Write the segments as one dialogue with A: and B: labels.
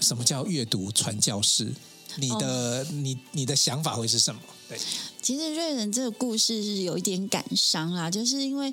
A: 什么叫阅读传教士？你的、oh. 你你的想法会是什么？对，
B: 其实瑞仁这个故事是有一点感伤啊，就是因为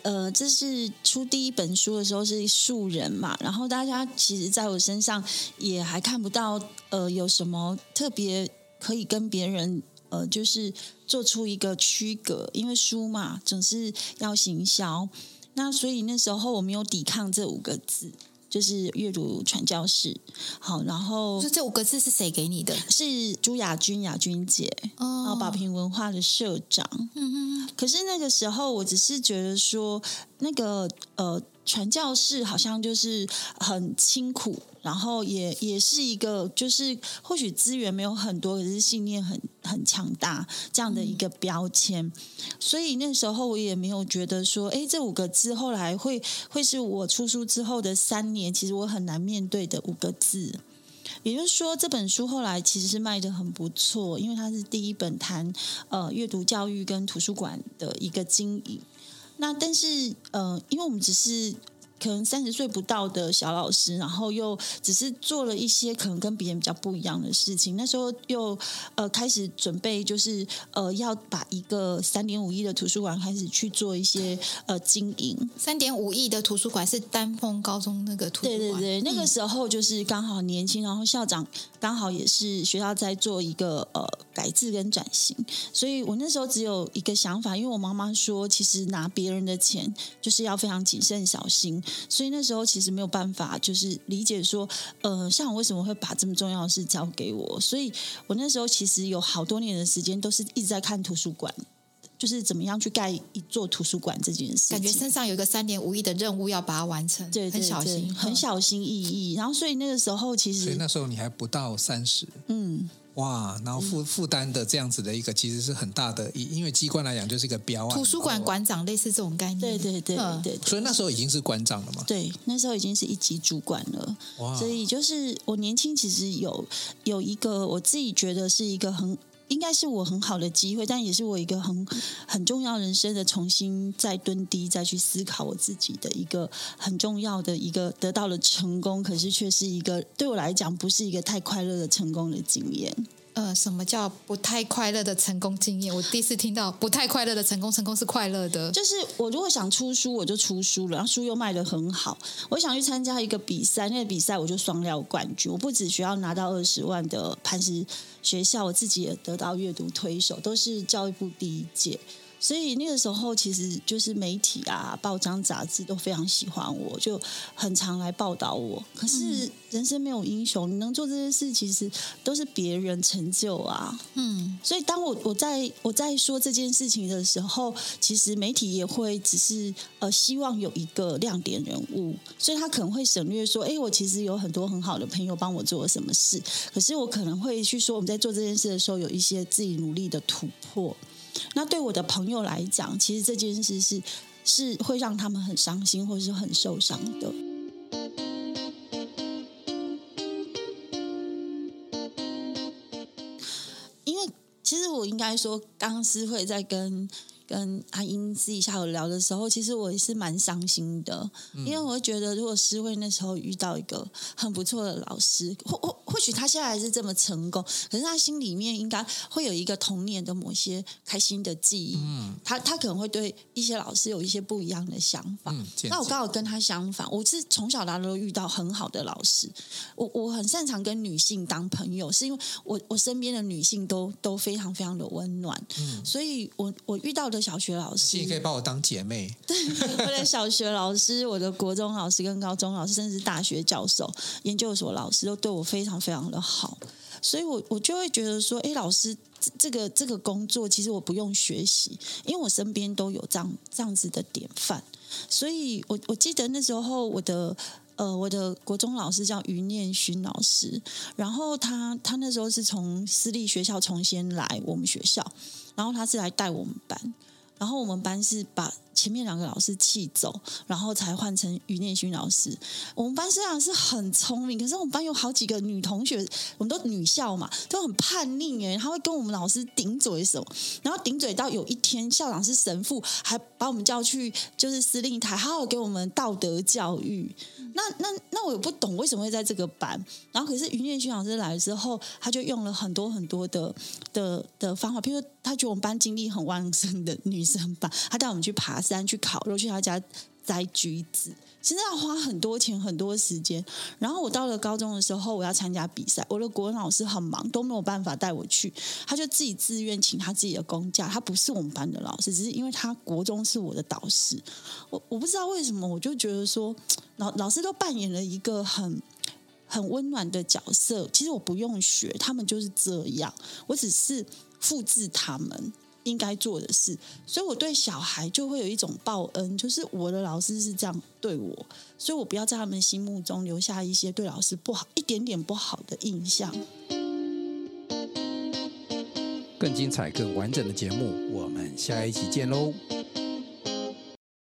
B: 呃，这是出第一本书的时候是素人嘛，然后大家其实在我身上也还看不到呃有什么特别可以跟别人呃就是做出一个区隔，因为书嘛总是要行销，那所以那时候我没有抵抗这五个字。就是阅读传教士，好，然后
C: 就这五个字是谁给你的？
B: 是朱雅君雅君姐，哦，然后宝瓶文化的社长。嗯嗯，可是那个时候，我只是觉得说，那个呃。传教士好像就是很清苦，然后也也是一个，就是或许资源没有很多，可是信念很很强大这样的一个标签。嗯、所以那时候我也没有觉得说，哎，这五个字后来会会是我出书之后的三年，其实我很难面对的五个字。也就是说，这本书后来其实是卖得很不错，因为它是第一本谈呃阅读教育跟图书馆的一个经营。那但是，呃，因为我们只是可能三十岁不到的小老师，然后又只是做了一些可能跟别人比较不一样的事情。那时候又呃开始准备，就是呃要把一个三点五亿的图书馆开始去做一些呃经营。
C: 三点五亿的图书馆是丹凤高中那个图书馆。对
B: 对对，那个时候就是刚好年轻，然后校长刚好也是学校在做一个呃。改制跟转型，所以我那时候只有一个想法，因为我妈妈说，其实拿别人的钱就是要非常谨慎小心，所以那时候其实没有办法，就是理解说，呃，像我为什么会把这么重要的事交给我，所以我那时候其实有好多年的时间都是一直在看图书馆，就是怎么样去盖一座图书馆这件事，
C: 感觉身上有一个三年五亿的任务要把它完成，
B: 对，对，对，
C: 很小心，
B: 很小心翼翼，然后所以那个时候其实，
A: 所以那时候你还不到三十，嗯。哇，然后负负担的这样子的一个，其实是很大的，因因为机关来讲就是一个标案。
C: 图书馆馆长类似这种概念，
B: 对对对对，对。
A: 所以那时候已经是馆长了嘛？
B: 对，那时候已经是一级主管了。哇，所以就是我年轻，其实有有一个我自己觉得是一个很。应该是我很好的机会，但也是我一个很很重要人生的重新再蹲低，再去思考我自己的一个很重要的一个得到了成功，可是却是一个对我来讲不是一个太快乐的成功的经验。
C: 呃，什么叫不太快乐的成功经验？我第一次听到不太快乐的成功，成功是快乐的。
B: 就是我如果想出书，我就出书了，然后书又卖得很好。我想去参加一个比赛，那个比赛我就双料冠军。我不只需要拿到二十万的磐石学校，我自己也得到阅读推手，都是教育部第一届。所以那个时候，其实就是媒体啊、报章杂志都非常喜欢我，就很常来报道我。可是人生没有英雄，你能做这些事，其实都是别人成就啊。嗯，所以当我我在我在说这件事情的时候，其实媒体也会只是呃希望有一个亮点人物，所以他可能会省略说：“哎，我其实有很多很好的朋友帮我做了什么事。”可是我可能会去说，我们在做这件事的时候，有一些自己努力的突破。那对我的朋友来讲，其实这件事是是会让他们很伤心，或是很受伤的。因为其实我应该说，刚刚思慧在跟。跟阿英私底下有聊的时候，其实我也是蛮伤心的，嗯、因为我会觉得，如果诗慧那时候遇到一个很不错的老师，或或或许他现在还是这么成功，可是他心里面应该会有一个童年的某些开心的记忆。嗯，他他可能会对一些老师有一些不一样的想法。嗯、那我刚好跟他相反，我是从小到大都遇到很好的老师。我我很擅长跟女性当朋友，是因为我我身边的女性都都非常非常的温暖。嗯，所以我我遇到的。小学老师，
A: 你可以把我当姐妹。
B: 对，我的小学老师、我的国中老师跟高中老师，甚至大学教授、研究所老师，都对我非常非常的好。所以我我就会觉得说，哎，老师这个这个工作其实我不用学习，因为我身边都有这样这样子的典范。所以我我记得那时候我的呃我的国中老师叫余念勋老师，然后他他那时候是从私立学校重新来我们学校，然后他是来带我们班。然后我们班是把前面两个老师气走，然后才换成余念勋老师。我们班虽然是很聪明，可是我们班有好几个女同学，我们都女校嘛，都很叛逆哎，他会跟我们老师顶嘴什么，然后顶嘴到有一天校长是神父，还把我们叫去就是司令台，好好给我们道德教育。那那那我也不懂为什么会在这个班，然后可是余念勋老师来了之后，他就用了很多很多的的的方法，譬如他觉得我们班精力很旺盛的女生班，他带我们去爬山、去烤肉、去他家摘橘子。其实要花很多钱、很多时间。然后我到了高中的时候，我要参加比赛，我的国文老师很忙，都没有办法带我去。他就自己自愿请他自己的公假。他不是我们班的老师，只是因为他国中是我的导师。我我不知道为什么，我就觉得说，老老师都扮演了一个很很温暖的角色。其实我不用学，他们就是这样，我只是复制他们。应该做的事，所以我对小孩就会有一种报恩，就是我的老师是这样对我，所以我不要在他们心目中留下一些对老师不好、一点点不好的印象。
A: 更精彩、更完整的节目，我们下一期见喽！